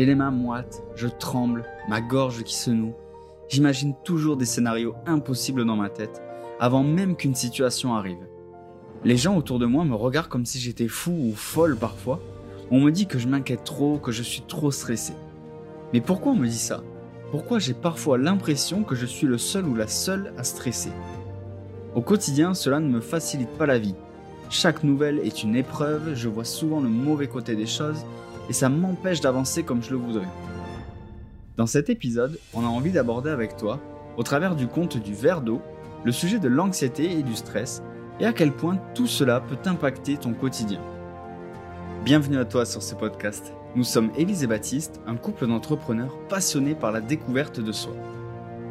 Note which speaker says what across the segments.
Speaker 1: J'ai les mains moites, je tremble, ma gorge qui se noue. J'imagine toujours des scénarios impossibles dans ma tête, avant même qu'une situation arrive. Les gens autour de moi me regardent comme si j'étais fou ou folle parfois. On me dit que je m'inquiète trop, que je suis trop stressé. Mais pourquoi on me dit ça? Pourquoi j'ai parfois l'impression que je suis le seul ou la seule à stresser? Au quotidien, cela ne me facilite pas la vie. Chaque nouvelle est une épreuve, je vois souvent le mauvais côté des choses et ça m'empêche d'avancer comme je le voudrais. Dans cet épisode, on a envie d'aborder avec toi, au travers du conte du verre d'eau, le sujet de l'anxiété et du stress et à quel point tout cela peut impacter ton quotidien. Bienvenue à toi sur ce podcast. Nous sommes Élise et Baptiste, un couple d'entrepreneurs passionnés par la découverte de soi.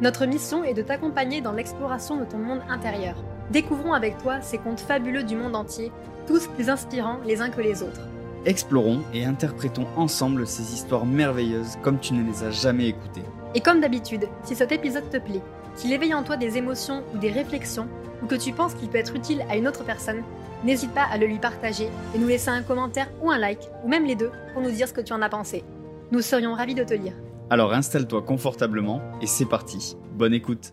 Speaker 2: Notre mission est de t'accompagner dans l'exploration de ton monde intérieur. Découvrons avec toi ces contes fabuleux du monde entier, tous plus inspirants les uns que les autres.
Speaker 1: Explorons et interprétons ensemble ces histoires merveilleuses comme tu ne les as jamais écoutées.
Speaker 2: Et comme d'habitude, si cet épisode te plaît, qu'il éveille en toi des émotions ou des réflexions, ou que tu penses qu'il peut être utile à une autre personne, n'hésite pas à le lui partager et nous laisser un commentaire ou un like, ou même les deux, pour nous dire ce que tu en as pensé. Nous serions ravis de te lire.
Speaker 1: Alors installe-toi confortablement et c'est parti. Bonne écoute.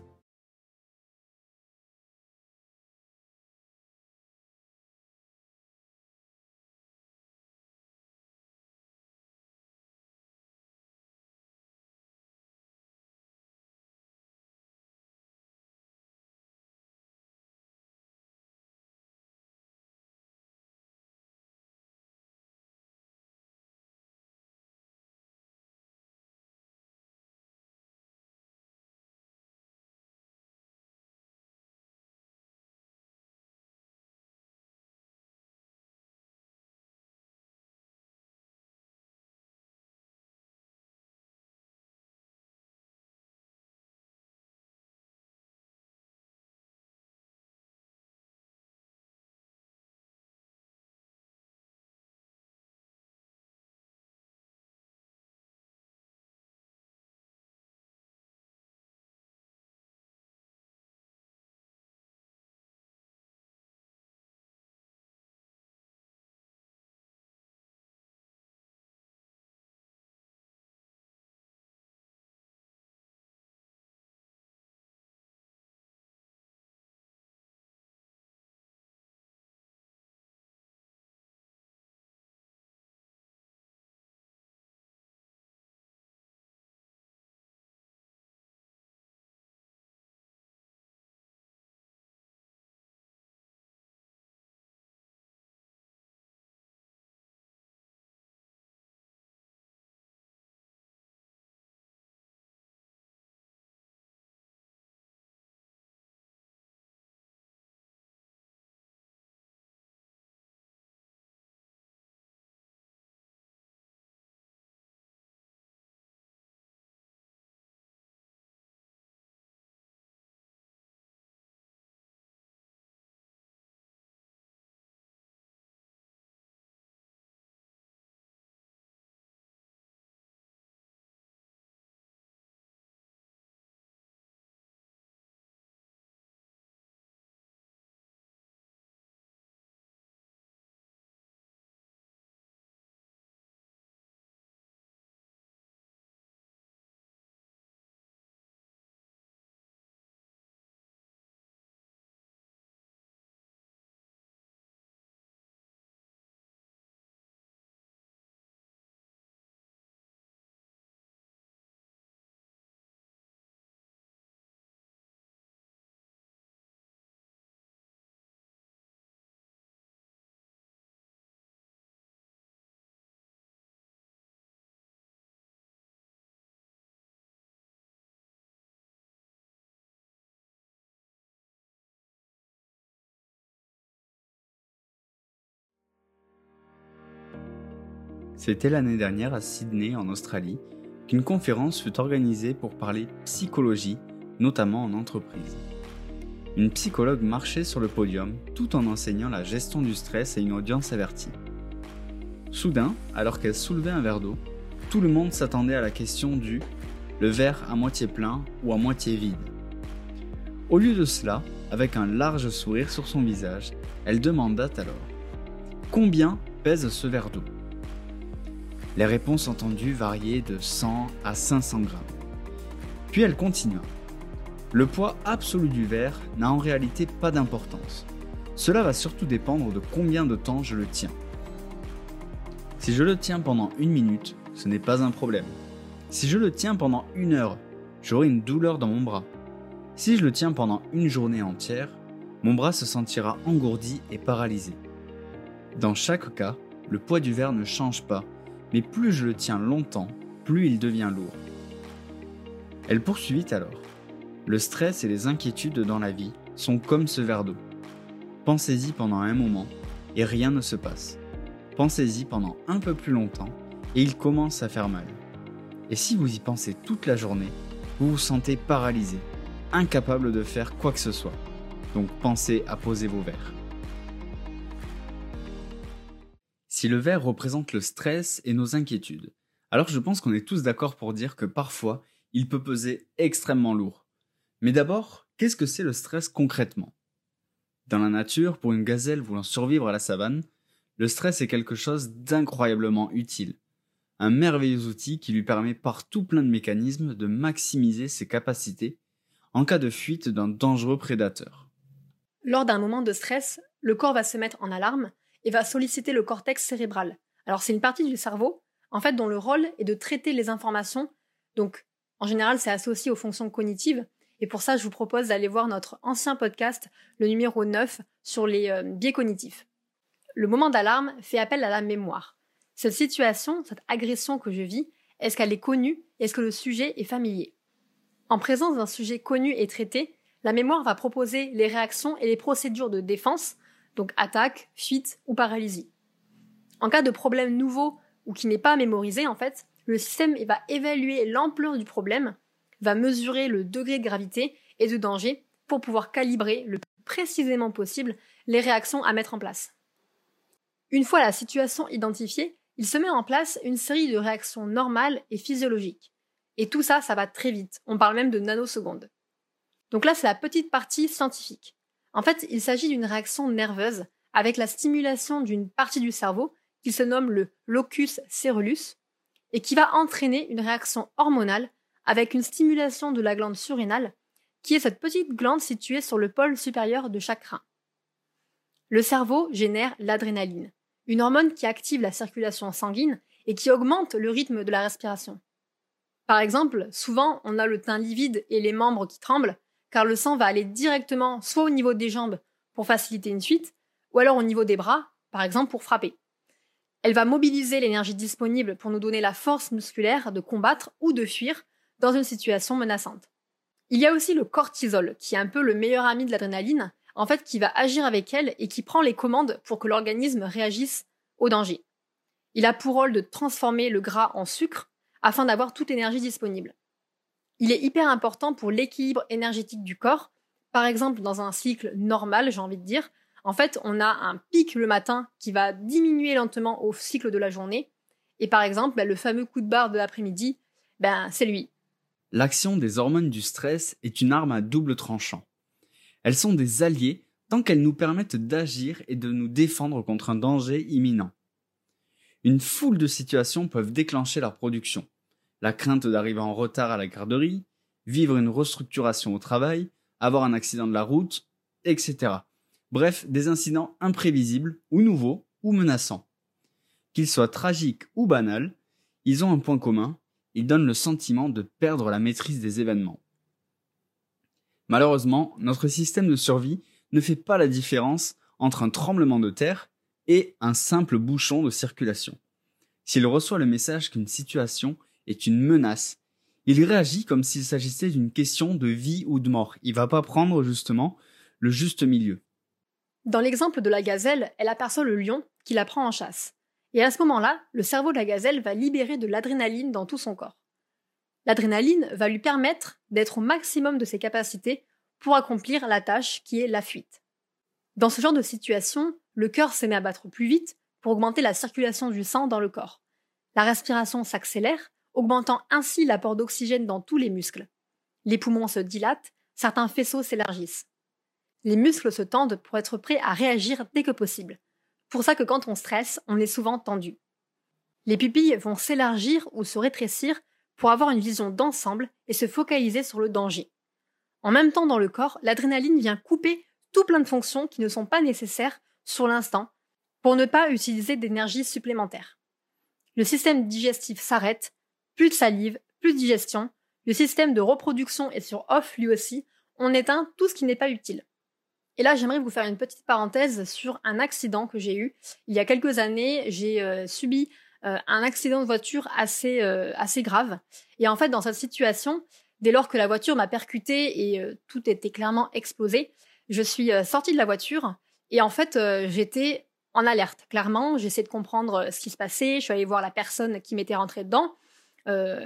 Speaker 1: C'était l'année dernière à Sydney, en Australie, qu'une conférence fut organisée pour parler psychologie, notamment en entreprise. Une psychologue marchait sur le podium tout en enseignant la gestion du stress à une audience avertie. Soudain, alors qu'elle soulevait un verre d'eau, tout le monde s'attendait à la question du le verre à moitié plein ou à moitié vide? Au lieu de cela, avec un large sourire sur son visage, elle demanda alors Combien pèse ce verre d'eau? Les réponses entendues variaient de 100 à 500 grammes. Puis elle continua. Le poids absolu du verre n'a en réalité pas d'importance. Cela va surtout dépendre de combien de temps je le tiens. Si je le tiens pendant une minute, ce n'est pas un problème. Si je le tiens pendant une heure, j'aurai une douleur dans mon bras. Si je le tiens pendant une journée entière, mon bras se sentira engourdi et paralysé. Dans chaque cas, le poids du verre ne change pas, mais plus je le tiens longtemps, plus il devient lourd. Elle poursuivit alors. Le stress et les inquiétudes dans la vie sont comme ce verre d'eau. Pensez-y pendant un moment et rien ne se passe. Pensez-y pendant un peu plus longtemps et il commence à faire mal. Et si vous y pensez toute la journée, vous vous sentez paralysé, incapable de faire quoi que ce soit. Donc pensez à poser vos verres. Si le verre représente le stress et nos inquiétudes, alors je pense qu'on est tous d'accord pour dire que parfois, il peut peser extrêmement lourd. Mais d'abord, qu'est-ce que c'est le stress concrètement? Dans la nature, pour une gazelle voulant survivre à la savane, le stress est quelque chose d'incroyablement utile. Un merveilleux outil qui lui permet par tout plein de mécanismes de maximiser ses capacités en cas de fuite d'un dangereux prédateur.
Speaker 2: Lors d'un moment de stress, le corps va se mettre en alarme et va solliciter le cortex cérébral. Alors c'est une partie du cerveau, en fait, dont le rôle est de traiter les informations. Donc, en général, c'est associé aux fonctions cognitives, et pour ça, je vous propose d'aller voir notre ancien podcast, le numéro 9, sur les euh, biais cognitifs. Le moment d'alarme fait appel à la mémoire. Cette situation, cette agression que je vis, est-ce qu'elle est connue? Est-ce que le sujet est familier? En présence d'un sujet connu et traité, la mémoire va proposer les réactions et les procédures de défense, donc attaque, fuite ou paralysie. En cas de problème nouveau ou qui n'est pas mémorisé, en fait, le système va évaluer l'ampleur du problème va mesurer le degré de gravité et de danger pour pouvoir calibrer le plus précisément possible les réactions à mettre en place. Une fois la situation identifiée, il se met en place une série de réactions normales et physiologiques. Et tout ça, ça va très vite. On parle même de nanosecondes. Donc là, c'est la petite partie scientifique. En fait, il s'agit d'une réaction nerveuse avec la stimulation d'une partie du cerveau qui se nomme le locus ceruleus et qui va entraîner une réaction hormonale avec une stimulation de la glande surrénale, qui est cette petite glande située sur le pôle supérieur de chaque rein. Le cerveau génère l'adrénaline, une hormone qui active la circulation sanguine et qui augmente le rythme de la respiration. Par exemple, souvent on a le teint livide et les membres qui tremblent, car le sang va aller directement soit au niveau des jambes pour faciliter une fuite, ou alors au niveau des bras, par exemple pour frapper. Elle va mobiliser l'énergie disponible pour nous donner la force musculaire de combattre ou de fuir dans une situation menaçante. Il y a aussi le cortisol, qui est un peu le meilleur ami de l'adrénaline, en fait qui va agir avec elle et qui prend les commandes pour que l'organisme réagisse au danger. Il a pour rôle de transformer le gras en sucre afin d'avoir toute énergie disponible. Il est hyper important pour l'équilibre énergétique du corps. Par exemple, dans un cycle normal, j'ai envie de dire, en fait, on a un pic le matin qui va diminuer lentement au cycle de la journée. Et par exemple, bah, le fameux coup de barre de l'après-midi, ben, c'est lui.
Speaker 1: L'action des hormones du stress est une arme à double tranchant. Elles sont des alliés tant qu'elles nous permettent d'agir et de nous défendre contre un danger imminent. Une foule de situations peuvent déclencher leur production. La crainte d'arriver en retard à la garderie, vivre une restructuration au travail, avoir un accident de la route, etc. Bref, des incidents imprévisibles ou nouveaux ou menaçants. Qu'ils soient tragiques ou banals, ils ont un point commun, il donne le sentiment de perdre la maîtrise des événements. Malheureusement, notre système de survie ne fait pas la différence entre un tremblement de terre et un simple bouchon de circulation. S'il reçoit le message qu'une situation est une menace, il réagit comme s'il s'agissait d'une question de vie ou de mort. Il va pas prendre justement le juste milieu.
Speaker 2: Dans l'exemple de la gazelle, elle aperçoit le lion qui la prend en chasse. Et à ce moment-là, le cerveau de la gazelle va libérer de l'adrénaline dans tout son corps. L'adrénaline va lui permettre d'être au maximum de ses capacités pour accomplir la tâche qui est la fuite. Dans ce genre de situation, le cœur se met à battre plus vite pour augmenter la circulation du sang dans le corps. La respiration s'accélère, augmentant ainsi l'apport d'oxygène dans tous les muscles. Les poumons se dilatent, certains faisceaux s'élargissent. Les muscles se tendent pour être prêts à réagir dès que possible pour ça que quand on stresse, on est souvent tendu. Les pupilles vont s'élargir ou se rétrécir pour avoir une vision d'ensemble et se focaliser sur le danger. En même temps dans le corps, l'adrénaline vient couper tout plein de fonctions qui ne sont pas nécessaires sur l'instant pour ne pas utiliser d'énergie supplémentaire. Le système digestif s'arrête, plus de salive, plus de digestion, le système de reproduction est sur off lui aussi, on éteint tout ce qui n'est pas utile. Et là, j'aimerais vous faire une petite parenthèse sur un accident que j'ai eu. Il y a quelques années, j'ai euh, subi euh, un accident de voiture assez, euh, assez grave. Et en fait, dans cette situation, dès lors que la voiture m'a percuté et tout était clairement explosé, je suis sortie de la voiture et en fait, j'étais en alerte. Clairement, j'essayais de comprendre ce qui se passait. Je suis allée voir la personne qui m'était rentrée dedans.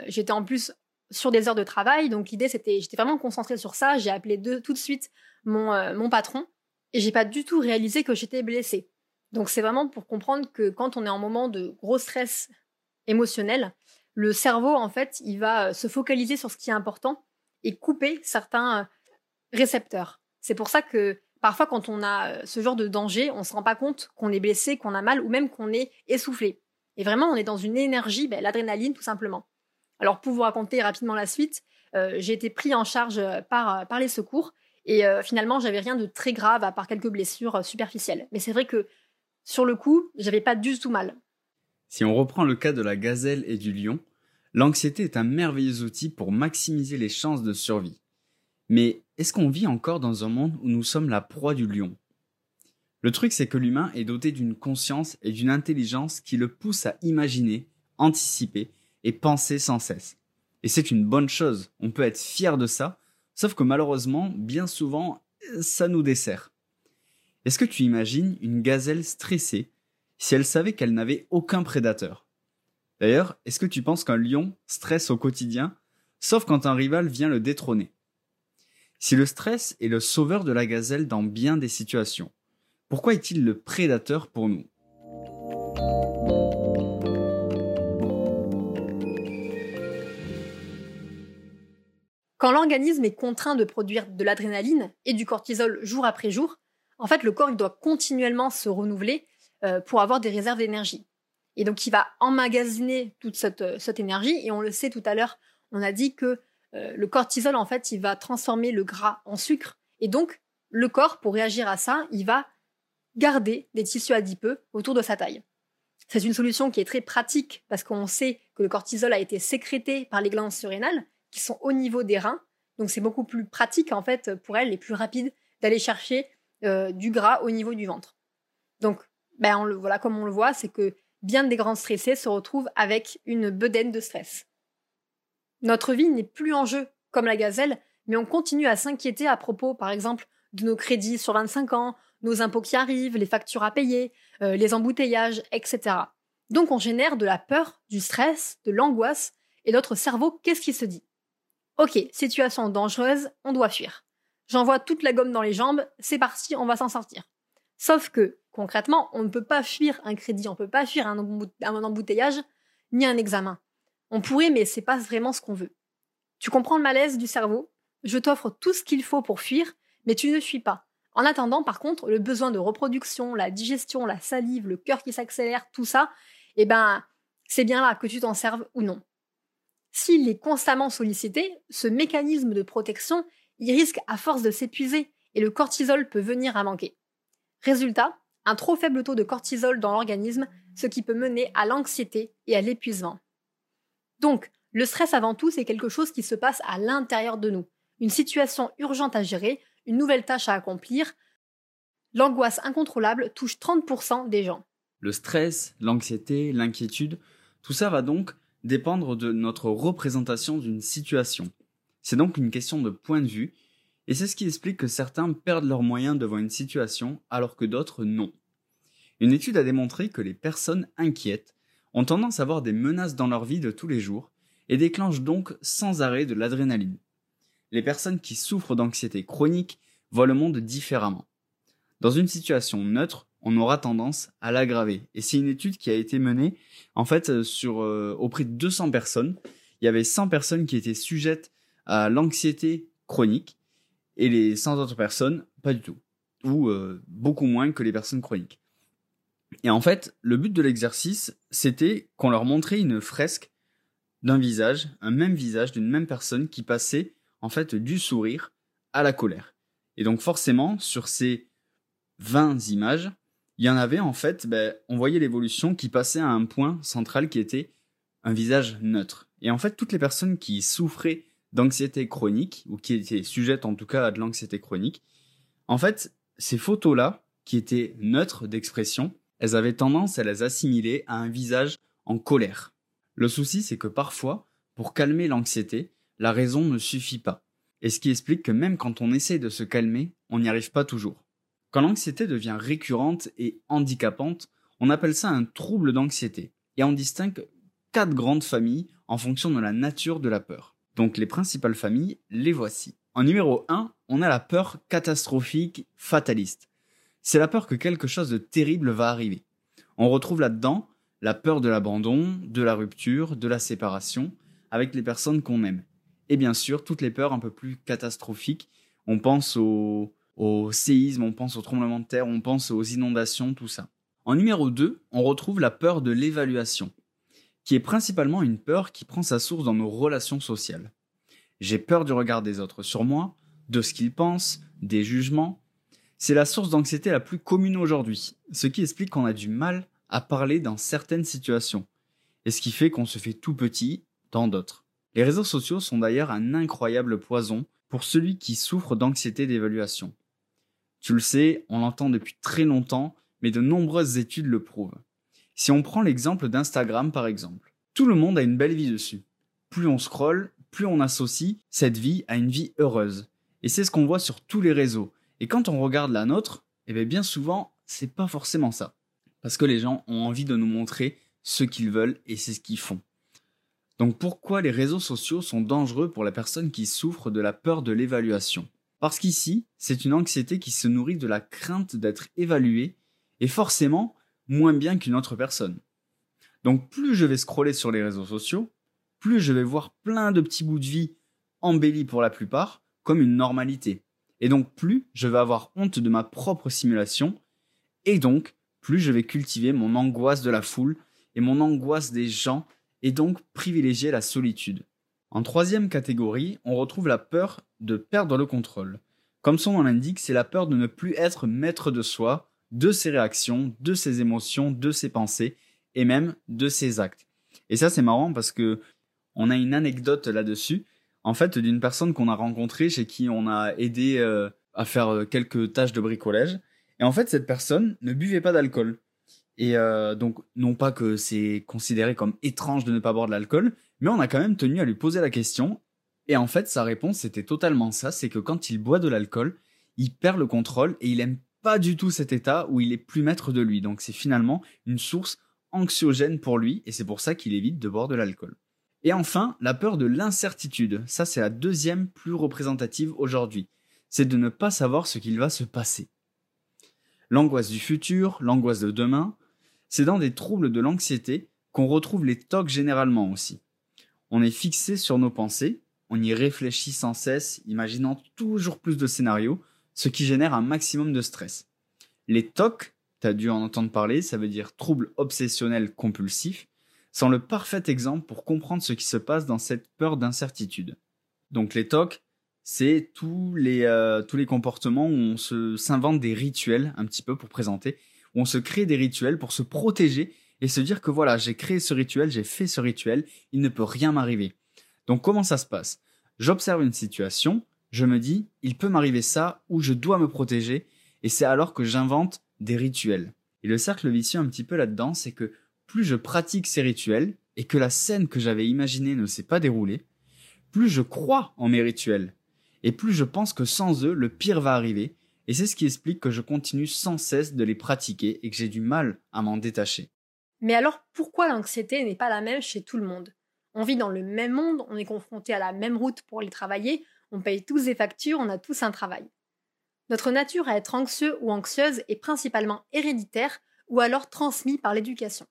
Speaker 2: J'étais en plus sur des heures de travail, donc l'idée c'était, j'étais vraiment concentrée sur ça. J'ai appelé tout de suite mon, euh, mon patron et j'ai pas du tout réalisé que j'étais blessée. Donc c'est vraiment pour comprendre que quand on est en moment de gros stress émotionnel, le cerveau en fait, il va euh, se focaliser sur ce qui est important et couper certains euh, récepteurs. C'est pour ça que parfois quand on a ce genre de danger, on se rend pas compte qu'on est blessé, qu'on a mal ou même qu'on est essoufflé. Et vraiment, on est dans une énergie, ben, l'adrénaline tout simplement. Alors pour vous raconter rapidement la suite, j'ai été pris en charge par, par les secours et euh, finalement, j'avais rien de très grave à part quelques blessures euh, superficielles. Mais c'est vrai que sur le coup, j'avais pas du tout mal.
Speaker 1: Si on reprend le cas de la gazelle et du lion, l'anxiété est un merveilleux outil pour maximiser les chances de survie. Mais est-ce qu'on vit encore dans un monde où nous sommes la proie du lion? Le truc, c'est que l'humain est doté d'une conscience et d'une intelligence qui le pousse à imaginer, anticiper et penser sans cesse. Et c'est une bonne chose, on peut être fier de ça, Sauf que malheureusement, bien souvent, ça nous dessert. Est-ce que tu imagines une gazelle stressée si elle savait qu'elle n'avait aucun prédateur? D'ailleurs, est-ce que tu penses qu'un lion stresse au quotidien, sauf quand un rival vient le détrôner? Si le stress est le sauveur de la gazelle dans bien des situations, pourquoi est-il le prédateur pour nous?
Speaker 2: Quand l'organisme est contraint de produire de l'adrénaline et du cortisol jour après jour, en fait, le corps il doit continuellement se renouveler euh, pour avoir des réserves d'énergie. Et donc, il va emmagasiner toute cette, cette, énergie. Et on le sait tout à l'heure, on a dit que euh, le cortisol, en fait, il va transformer le gras en sucre. Et donc, le corps, pour réagir à ça, il va garder des tissus adipeux autour de sa taille. C'est une solution qui est très pratique parce qu'on sait que le cortisol a été sécrété par les glandes surrénales qui sont au niveau des reins. Donc c'est beaucoup plus pratique en fait pour elle et plus rapide d'aller chercher euh, du gras au niveau du ventre. Donc ben voilà comme on le voit, c'est que bien des grands stressés se retrouvent avec une bedaine de stress. Notre vie n'est plus en jeu comme la gazelle, mais on continue à s'inquiéter à propos, par exemple, de nos crédits sur 25 ans, nos impôts qui arrivent, les factures à payer, euh, les embouteillages, etc. Donc on génère de la peur, du stress, de l'angoisse, et notre cerveau, qu'est-ce qu'il se dit? Ok, situation dangereuse, on doit fuir. J'envoie toute la gomme dans les jambes, c'est parti, on va s'en sortir. Sauf que, concrètement, on ne peut pas fuir un crédit, on ne peut pas fuir un, embouteillage, ni un examen. On pourrait, mais c'est pas vraiment ce qu'on veut. Tu comprends le malaise du cerveau? Je t'offre tout ce qu'il faut pour fuir, mais tu ne fuis pas. En attendant, par contre, le besoin de reproduction, la digestion, la salive, le cœur qui s'accélère, tout ça, eh ben, c'est bien là que tu t'en serves ou non. S'il est constamment sollicité, ce mécanisme de protection, il risque à force de s'épuiser et le cortisol peut venir à manquer. Résultat, un trop faible taux de cortisol dans l'organisme, ce qui peut mener à l'anxiété et à l'épuisement. Donc, le stress avant tout, c'est quelque chose qui se passe à l'intérieur de nous. Une situation urgente à gérer, une nouvelle tâche à accomplir. L'angoisse incontrôlable touche 30% des gens.
Speaker 1: Le stress, l'anxiété, l'inquiétude, tout ça va donc dépendre de notre représentation d'une situation. C'est donc une question de point de vue, et c'est ce qui explique que certains perdent leurs moyens devant une situation alors que d'autres non. Une étude a démontré que les personnes inquiètes ont tendance à avoir des menaces dans leur vie de tous les jours et déclenchent donc sans arrêt de l'adrénaline. Les personnes qui souffrent d'anxiété chronique voient le monde différemment. Dans une situation neutre, on aura tendance à l'aggraver. Et c'est une étude qui a été menée en fait euh, sur euh, auprès de 200 personnes. Il y avait 100 personnes qui étaient sujettes à l'anxiété chronique et les 100 autres personnes pas du tout ou euh, beaucoup moins que les personnes chroniques. Et en fait, le but de l'exercice, c'était qu'on leur montrait une fresque d'un visage, un même visage d'une même personne qui passait en fait du sourire à la colère. Et donc forcément, sur ces 20 images, il y en avait en fait, ben, on voyait l'évolution qui passait à un point central qui était un visage neutre. Et en fait, toutes les personnes qui souffraient d'anxiété chronique, ou qui étaient sujettes en tout cas à de l'anxiété chronique, en fait, ces photos-là, qui étaient neutres d'expression, elles avaient tendance à les assimiler à un visage en colère. Le souci, c'est que parfois, pour calmer l'anxiété, la raison ne suffit pas. Et ce qui explique que même quand on essaie de se calmer, on n'y arrive pas toujours. Quand l'anxiété devient récurrente et handicapante, on appelle ça un trouble d'anxiété. Et on distingue quatre grandes familles en fonction de la nature de la peur. Donc les principales familles, les voici. En numéro 1, on a la peur catastrophique fataliste. C'est la peur que quelque chose de terrible va arriver. On retrouve là-dedans la peur de l'abandon, de la rupture, de la séparation avec les personnes qu'on aime. Et bien sûr, toutes les peurs un peu plus catastrophiques. On pense au, au séisme, on pense au tremblement de terre, on pense aux inondations, tout ça. En numéro 2, on retrouve la peur de l'évaluation, qui est principalement une peur qui prend sa source dans nos relations sociales. J'ai peur du regard des autres sur moi, de ce qu'ils pensent, des jugements. C'est la source d'anxiété la plus commune aujourd'hui, ce qui explique qu'on a du mal à parler dans certaines situations, et ce qui fait qu'on se fait tout petit dans d'autres. Les réseaux sociaux sont d'ailleurs un incroyable poison pour celui qui souffre d'anxiété d'évaluation. Tu le sais, on l'entend depuis très longtemps, mais de nombreuses études le prouvent. Si on prend l'exemple d'Instagram par exemple, tout le monde a une belle vie dessus. Plus on scrolle, plus on associe cette vie à une vie heureuse. Et c'est ce qu'on voit sur tous les réseaux. Et quand on regarde la nôtre, eh bien, bien souvent, c'est pas forcément ça. Parce que les gens ont envie de nous montrer ce qu'ils veulent et c'est ce qu'ils font. Donc pourquoi les réseaux sociaux sont dangereux pour la personne qui souffre de la peur de l'évaluation? Parce qu'ici, c'est une anxiété qui se nourrit de la crainte d'être évalué et forcément moins bien qu'une autre personne. Donc plus je vais scroller sur les réseaux sociaux, plus je vais voir plein de petits bouts de vie embellis pour la plupart comme une normalité. Et donc plus je vais avoir honte de ma propre simulation et donc plus je vais cultiver mon angoisse de la foule et mon angoisse des gens et donc privilégier la solitude. En troisième catégorie, on retrouve la peur de perdre le contrôle. Comme son nom l'indique, c'est la peur de ne plus être maître de soi, de ses réactions, de ses émotions, de ses pensées et même de ses actes. Et ça c'est marrant parce que on a une anecdote là-dessus, en fait d'une personne qu'on a rencontrée chez qui on a aidé euh, à faire euh, quelques tâches de bricolage et en fait, cette personne ne buvait pas d'alcool. Et euh, donc, non pas que c'est considéré comme étrange de ne pas boire de l'alcool, mais on a quand même tenu à lui poser la question. Et en fait, sa réponse c'était totalement ça, c'est que quand il boit de l'alcool, il perd le contrôle et il aime pas du tout cet état où il est plus maître de lui. Donc c'est finalement une source anxiogène pour lui et c'est pour ça qu'il évite de boire de l'alcool. Et enfin, la peur de l'incertitude. Ça, c'est la deuxième plus représentative aujourd'hui. C'est de ne pas savoir ce qu'il va se passer l'angoisse du futur, l'angoisse de demain. C'est dans des troubles de l'anxiété qu'on retrouve les tocs généralement aussi. On est fixé sur nos pensées, on y réfléchit sans cesse, imaginant toujours plus de scénarios, ce qui génère un maximum de stress. Les TOC, t'as dû en entendre parler, ça veut dire troubles obsessionnels compulsifs, sont le parfait exemple pour comprendre ce qui se passe dans cette peur d'incertitude. Donc les TOC, c'est tous les euh, tous les comportements où on se s'invente des rituels un petit peu pour présenter, où on se crée des rituels pour se protéger et se dire que voilà, j'ai créé ce rituel, j'ai fait ce rituel, il ne peut rien m'arriver. Donc comment ça se passe? J'observe une situation, je me dis, il peut m'arriver ça ou je dois me protéger et c'est alors que j'invente des rituels. Et le cercle vicieux un petit peu là-dedans, c'est que plus je pratique ces rituels et que la scène que j'avais imaginée ne s'est pas déroulée, plus je crois en mes rituels et plus je pense que sans eux, le pire va arriver, et c'est ce qui explique que je continue sans cesse de les pratiquer et que j'ai du mal à m'en détacher.
Speaker 2: Mais alors pourquoi l'anxiété n'est pas la même chez tout le monde? On vit dans le même monde, on est confronté à la même route pour les travailler, on paye tous des factures, on a tous un travail. Notre nature à être anxieux ou anxieuse est principalement héréditaire ou alors transmise par l'éducation.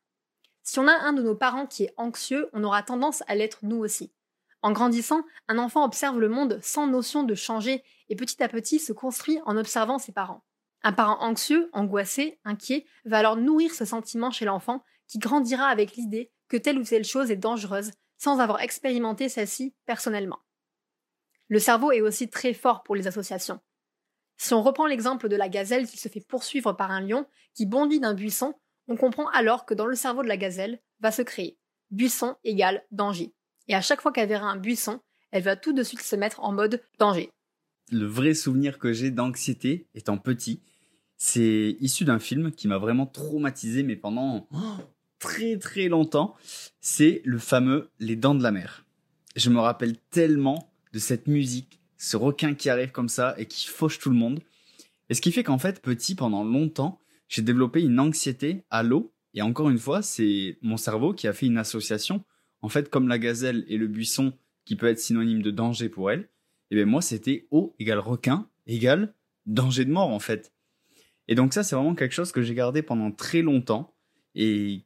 Speaker 2: Si on a un de nos parents qui est anxieux, on aura tendance à l'être nous aussi. En grandissant, un enfant observe le monde sans notion de changer et petit à petit se construit en observant ses parents. Un parent anxieux, angoissé, inquiet va alors nourrir ce sentiment chez l'enfant qui grandira avec l'idée que telle ou telle chose est dangereuse sans avoir expérimenté celle-ci personnellement. Le cerveau est aussi très fort pour les associations. Si on reprend l'exemple de la gazelle qui se fait poursuivre par un lion qui bondit d'un buisson, on comprend alors que dans le cerveau de la gazelle va se créer buisson égale danger. Et à chaque fois qu'elle verra un buisson, elle va tout de suite se mettre en mode danger.
Speaker 1: Le vrai souvenir que j'ai d'anxiété étant petit, c'est issu d'un film qui m'a vraiment traumatisé, mais pendant très très longtemps. C'est le fameux Les Dents de la Mer. Je me rappelle tellement de cette musique, ce requin qui arrive comme ça et qui fauche tout le monde. Et ce qui fait qu'en fait, petit, pendant longtemps, j'ai développé une anxiété à l'eau. Et encore une fois, c'est mon cerveau qui a fait une association. En fait, comme la gazelle et le buisson, qui peut être synonyme de danger pour elle, et bien moi, c'était eau égale requin égale danger de mort, en fait. Et donc ça, c'est vraiment quelque chose que j'ai gardé pendant très longtemps et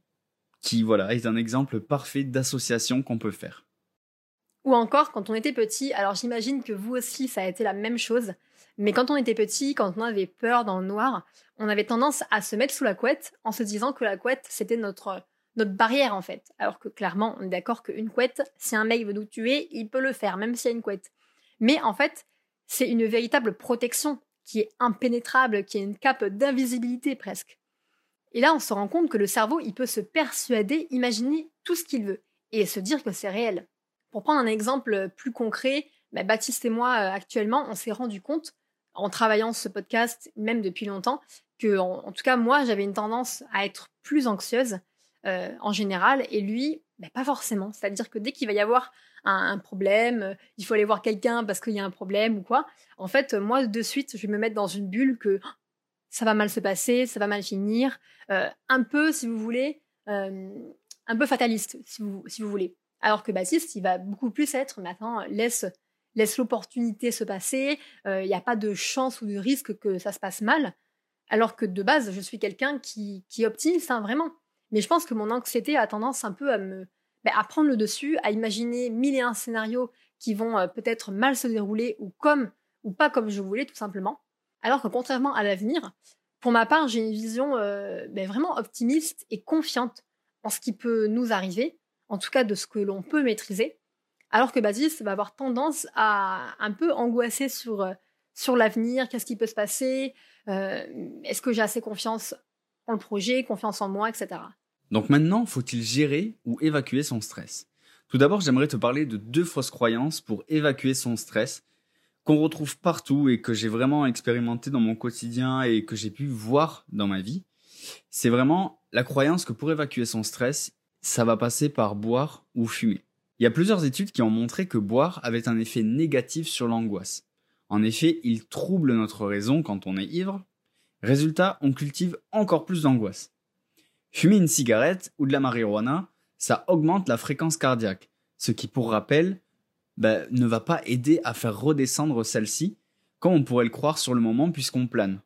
Speaker 1: qui, voilà, est un exemple parfait d'association qu'on peut faire.
Speaker 2: Ou encore, quand on était petit, alors j'imagine que vous aussi, ça a été la même chose, mais quand on était petit, quand on avait peur dans le noir, on avait tendance à se mettre sous la couette en se disant que la couette, c'était notre, notre barrière en fait. Alors que clairement, on est d'accord qu'une couette, si un mec veut nous tuer, il peut le faire, même s'il y a une couette. Mais en fait, c'est une véritable protection qui est impénétrable, qui est une cape d'invisibilité presque. Et là, on se rend compte que le cerveau, il peut se persuader, imaginer tout ce qu'il veut et se dire que c'est réel. Pour prendre un exemple plus concret, bah, Baptiste et moi, euh, actuellement, on s'est rendu compte, en travaillant ce podcast, même depuis longtemps, que, en, tout cas, moi, j'avais une tendance à être plus anxieuse euh, en général, et lui, bah, pas forcément. C'est-à-dire que dès qu'il va y avoir un, problème, euh, il faut aller voir quelqu'un parce qu'il y a un problème ou quoi, en fait, moi, de suite, je vais me mettre dans une bulle que ça va mal se passer, ça va mal finir, euh, un peu, si vous voulez, euh, un peu fataliste, si vous, si vous voulez. Alors que Baptiste, il va beaucoup plus être, mais attends, laisse, laisse l'opportunité se passer, euh, il n'y a pas de chance ou de risque que ça se passe mal. Alors que de base, je suis quelqu'un qui, qui optimiste, hein, vraiment. Mais je pense que mon anxiété a tendance un peu à me ben, à prendre le dessus, à imaginer mille et un scénarios qui vont peut-être mal se dérouler ou comme ou pas comme je voulais tout simplement. Alors que contrairement à l'avenir, pour ma part, j'ai une vision euh, ben, vraiment optimiste et confiante en ce qui peut nous arriver, en tout cas de ce que l'on peut maîtriser, alors que Baptiste va avoir tendance à un peu angoisser sur, euh, sur l'avenir, qu'est-ce qui peut se passer, euh, est-ce que j'ai assez confiance en le projet, confiance en moi, etc.
Speaker 1: Donc maintenant, faut-il gérer ou évacuer son stress? Tout d'abord, j'aimerais te parler de deux fausses croyances pour évacuer son stress qu'on retrouve partout et que j'ai vraiment expérimenté dans mon quotidien et que j'ai pu voir dans ma vie, c'est vraiment la croyance que pour évacuer son stress, ça va passer par boire ou fumer. Il y a plusieurs études qui ont montré que boire avait un effet négatif sur l'angoisse. En effet, il trouble notre raison quand on est ivre. Résultat, on cultive encore plus d'angoisse. Fumer une cigarette ou de la marijuana, ça augmente la fréquence cardiaque, ce qui, pour rappel, bah, ne va pas aider à faire redescendre celle-ci, comme on pourrait le croire sur le moment puisqu'on plane.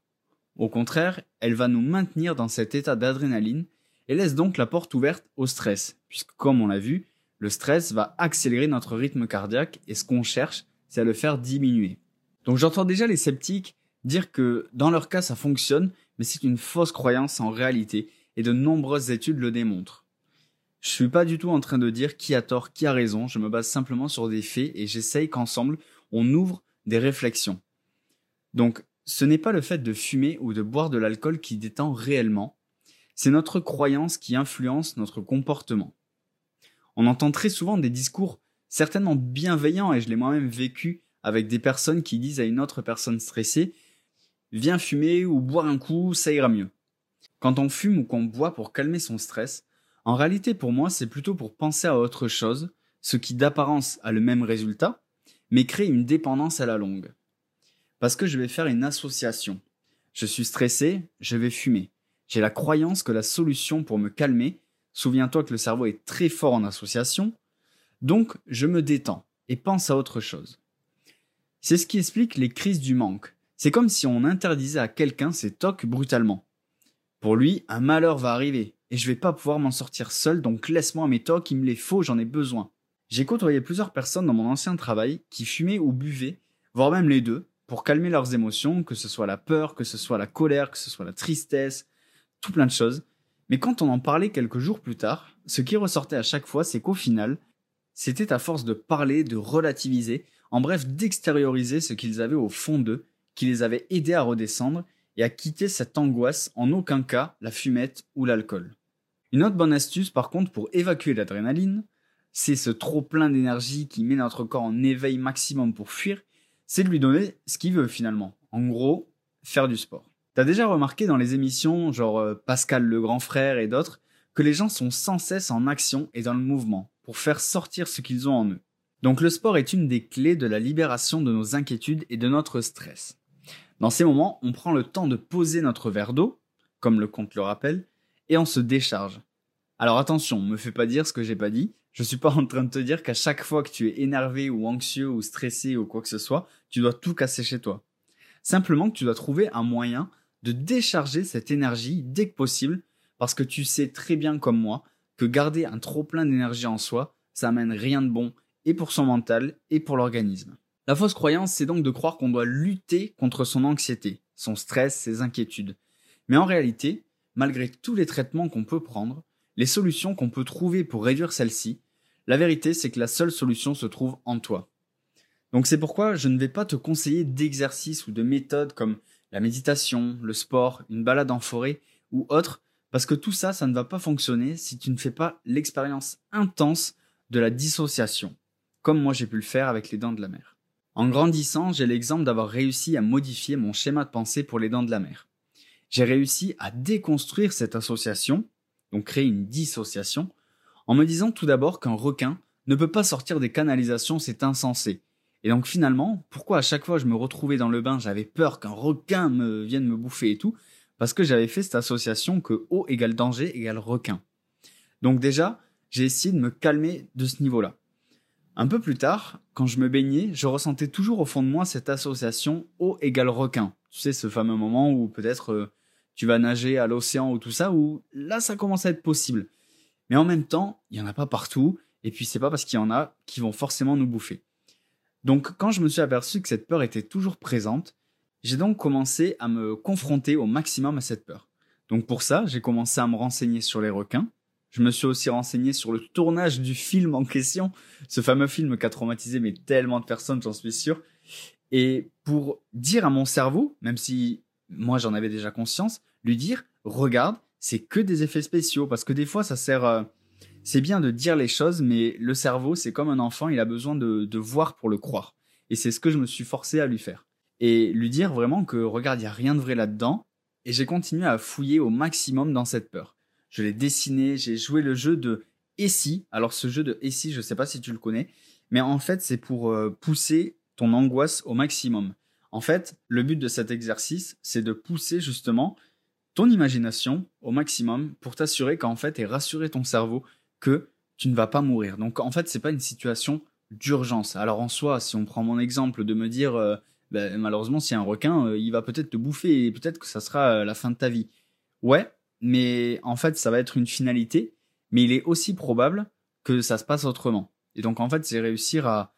Speaker 1: Au contraire, elle va nous maintenir dans cet état d'adrénaline et laisse donc la porte ouverte au stress, puisque comme on l'a vu, le stress va accélérer notre rythme cardiaque et ce qu'on cherche, c'est à le faire diminuer. Donc j'entends déjà les sceptiques dire que dans leur cas ça fonctionne, mais c'est une fausse croyance en réalité, et de nombreuses études le démontrent. Je suis pas du tout en train de dire qui a tort, qui a raison, je me base simplement sur des faits et j'essaye qu'ensemble, on ouvre des réflexions. Donc, ce n'est pas le fait de fumer ou de boire de l'alcool qui détend réellement, c'est notre croyance qui influence notre comportement. On entend très souvent des discours certainement bienveillants et je l'ai moi-même vécu avec des personnes qui disent à une autre personne stressée Viens fumer ou boire un coup, ça ira mieux. Quand on fume ou qu'on boit pour calmer son stress, en réalité, pour moi, c'est plutôt pour penser à autre chose, ce qui d'apparence a le même résultat, mais crée une dépendance à la longue. Parce que je vais faire une association. Je suis stressé, je vais fumer. J'ai la croyance que la solution pour me calmer, souviens-toi que le cerveau est très fort en association, donc je me détends et pense à autre chose. C'est ce qui explique les crises du manque. C'est comme si on interdisait à quelqu'un ses tocs brutalement. Pour lui, un malheur va arriver, et je vais pas pouvoir m'en sortir seul, donc laisse-moi mes tocs, il me les faut, j'en ai besoin. J'ai côtoyé plusieurs personnes dans mon ancien travail qui fumaient ou buvaient, voire même les deux, pour calmer leurs émotions, que ce soit la peur, que ce soit la colère, que ce soit la tristesse, tout plein de choses. Mais quand on en parlait quelques jours plus tard, ce qui ressortait à chaque fois, c'est qu'au final, c'était à force de parler, de relativiser, en bref d'extérioriser ce qu'ils avaient au fond d'eux, qui les avait aidés à redescendre et à quitter cette angoisse, en aucun cas la fumette ou l'alcool. Une autre bonne astuce par contre pour évacuer l'adrénaline, c'est ce trop plein d'énergie qui met notre corps en éveil maximum pour fuir, c'est de lui donner ce qu'il veut finalement. En gros, faire du sport. T'as déjà remarqué dans les émissions, genre euh, Pascal le grand frère et d'autres, que les gens sont sans cesse en action et dans le mouvement pour faire sortir ce qu'ils ont en eux. Donc le sport est une des clés de la libération de nos inquiétudes et de notre stress. Dans ces moments, on prend le temps de poser notre verre d'eau, comme le compte le rappelle, et on se décharge. Alors attention, me fais pas dire ce que j'ai pas dit. Je suis pas en train de te dire qu'à chaque fois que tu es énervé ou anxieux ou stressé ou quoi que ce soit, tu dois tout casser chez toi. Simplement que tu dois trouver un moyen de décharger cette énergie dès que possible parce que tu sais très bien comme moi que garder un trop plein d'énergie en soi, ça amène rien de bon et pour son mental et pour l'organisme. La fausse croyance, c'est donc de croire qu'on doit lutter contre son anxiété, son stress, ses inquiétudes. Mais en réalité, malgré tous les traitements qu'on peut prendre, les solutions qu'on peut trouver pour réduire celle-ci, la vérité c'est que la seule solution se trouve en toi. Donc c'est pourquoi je ne vais pas te conseiller d'exercices ou de méthodes comme la méditation, le sport, une balade en forêt ou autre, parce que tout ça, ça ne va pas fonctionner si tu ne fais pas l'expérience intense de la dissociation, comme moi j'ai pu le faire avec les dents de la mer. En grandissant, j'ai l'exemple d'avoir réussi à modifier mon schéma de pensée pour les dents de la mer. J'ai réussi à déconstruire cette association, donc créer une dissociation, en me disant tout d'abord qu'un requin ne peut pas sortir des canalisations, c'est insensé. Et donc finalement, pourquoi à chaque fois je me retrouvais dans le bain, j'avais peur qu'un requin me vienne me bouffer et tout? Parce que j'avais fait cette association que eau égale danger égale requin. Donc déjà, j'ai essayé de me calmer de ce niveau-là. Un peu plus tard, quand je me baignais, je ressentais toujours au fond de moi cette association eau égale requin. Tu sais, ce fameux moment où peut-être euh, tu vas nager à l'océan ou tout ça, où là ça commence à être possible. Mais en même temps, il n'y en a pas partout, et puis c'est pas parce qu'il y en a qui vont forcément nous bouffer. Donc quand je me suis aperçu que cette peur était toujours présente, j'ai donc commencé à me confronter au maximum à cette peur. Donc pour ça, j'ai commencé à me renseigner sur les requins. Je me suis aussi renseigné sur le tournage du film en question, ce fameux film qui a traumatisé mais tellement de personnes, j'en suis sûr. Et pour dire à mon cerveau, même si moi j'en avais déjà conscience, lui dire regarde, c'est que des effets spéciaux parce que des fois ça sert euh, c'est bien de dire les choses, mais le cerveau, c'est comme un enfant, il a besoin de, de voir pour le croire. Et c'est ce que je me suis forcé à lui faire. Et lui dire vraiment que, regarde, il n'y a rien de vrai là-dedans. Et j'ai continué à fouiller au maximum dans cette peur. Je l'ai dessiné, j'ai joué le jeu de et si. Alors ce jeu de et si, je ne sais pas si tu le connais, mais en fait, c'est pour euh, pousser ton angoisse au maximum. En fait, le but de cet exercice, c'est de pousser justement imagination au maximum pour t'assurer qu'en fait, et rassurer ton cerveau que tu ne vas pas mourir. Donc en fait, c'est pas une situation d'urgence. Alors en soi, si on prend mon exemple de me dire euh, ben, malheureusement si un requin, euh, il va peut-être te bouffer et peut-être que ça sera euh, la fin de ta vie. Ouais, mais en fait, ça va être une finalité, mais il est aussi probable que ça se passe autrement. Et donc en fait, c'est réussir à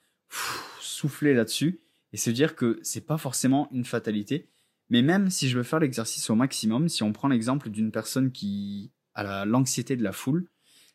Speaker 1: souffler là-dessus et se dire que c'est pas forcément une fatalité. Mais même si je veux faire l'exercice au maximum, si on prend l'exemple d'une personne qui a l'anxiété de la foule,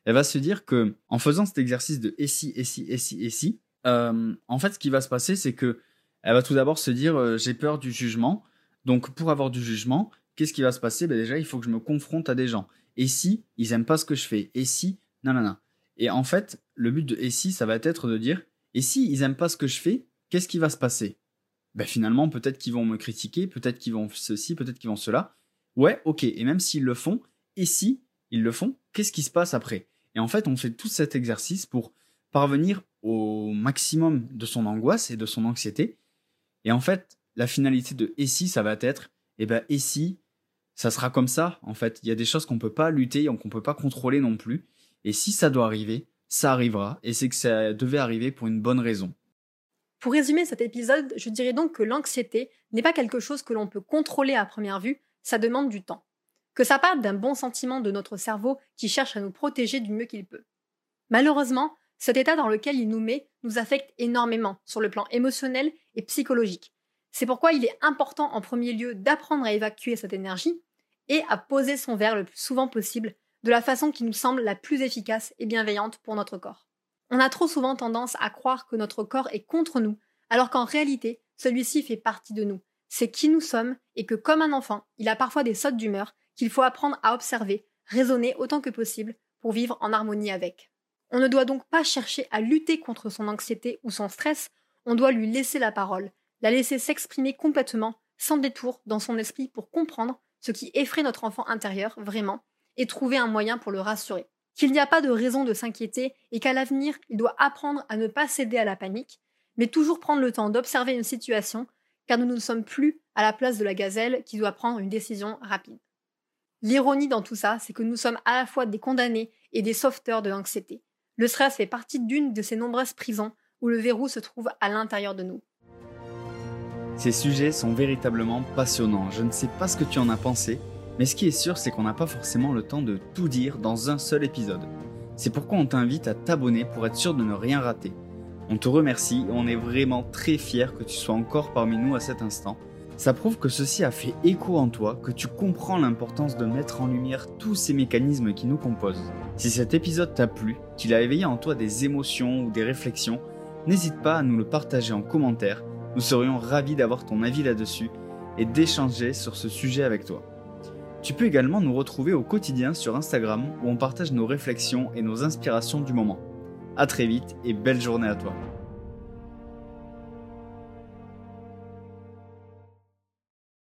Speaker 1: elle va se dire que en faisant cet exercice de et si, et si, et si, et si, euh, en fait, ce qui va se passer, c'est que elle va tout d'abord se dire euh, j'ai peur du jugement. Donc, pour avoir du jugement, qu'est-ce qui va se passer? Ben Déjà, il faut que je me confronte à des gens. Et si ils aiment pas ce que je fais? Et si Non, non, non. Et en fait, le but de et si, ça va être de dire et si ils aiment pas ce que je fais, qu'est-ce qui va se passer? Ben finalement, peut-être qu'ils vont me critiquer, peut-être qu'ils vont ceci, peut-être qu'ils vont cela. Ouais, ok. Et même s'ils le font, et si ils le font, qu'est-ce qui se passe après? Et en fait, on fait tout cet exercice pour parvenir au maximum de son angoisse et de son anxiété. Et en fait, la finalité de et si, ça va être, eh ben, et si, ça sera comme ça. En fait, il y a des choses qu'on peut pas lutter, qu'on peut pas contrôler non plus. Et si ça doit arriver, ça arrivera. Et c'est que ça devait arriver pour une bonne raison.
Speaker 2: Pour résumer cet épisode, je dirais donc que l'anxiété n'est pas quelque chose que l'on peut contrôler à première vue, ça demande du temps que ça parte d'un bon sentiment de notre cerveau qui cherche à nous protéger du mieux qu'il peut. Malheureusement, cet état dans lequel il nous met nous affecte énormément sur le plan émotionnel et psychologique. C'est pourquoi il est important en premier lieu d'apprendre à évacuer cette énergie et à poser son verre le plus souvent possible de la façon qui nous semble la plus efficace et bienveillante pour notre corps. On a trop souvent tendance à croire que notre corps est contre nous, alors qu'en réalité, celui-ci fait partie de nous. C'est qui nous sommes et que comme un enfant, il a parfois des sautes d'humeur qu'il faut apprendre à observer, raisonner autant que possible pour vivre en harmonie avec. On ne doit donc pas chercher à lutter contre son anxiété ou son stress, on doit lui laisser la parole, la laisser s'exprimer complètement, sans détour, dans son esprit pour comprendre ce qui effraie notre enfant intérieur vraiment et trouver un moyen pour le rassurer. Qu'il n'y a pas de raison de s'inquiéter et qu'à l'avenir, il doit apprendre à ne pas céder à la panique, mais toujours prendre le temps d'observer une situation, car nous ne sommes plus à la place de la gazelle qui doit prendre une décision rapide. L'ironie dans tout ça, c'est que nous sommes à la fois des condamnés et des sauveteurs de l'anxiété. Le stress fait partie d'une de ces nombreuses prisons où le verrou se trouve à l'intérieur de nous.
Speaker 1: Ces sujets sont véritablement passionnants. Je ne sais pas ce que tu en as pensé, mais ce qui est sûr, c'est qu'on n'a pas forcément le temps de tout dire dans un seul épisode. C'est pourquoi on t'invite à t'abonner pour être sûr de ne rien rater. On te remercie et on est vraiment très fiers que tu sois encore parmi nous à cet instant. Ça prouve que ceci a fait écho en toi, que tu comprends l'importance de mettre en lumière tous ces mécanismes qui nous composent. Si cet épisode t'a plu, qu'il a éveillé en toi des émotions ou des réflexions, n'hésite pas à nous le partager en commentaire. Nous serions ravis d'avoir ton avis là-dessus et d'échanger sur ce sujet avec toi. Tu peux également nous retrouver au quotidien sur Instagram où on partage nos réflexions et nos inspirations du moment. A très vite et belle journée à toi.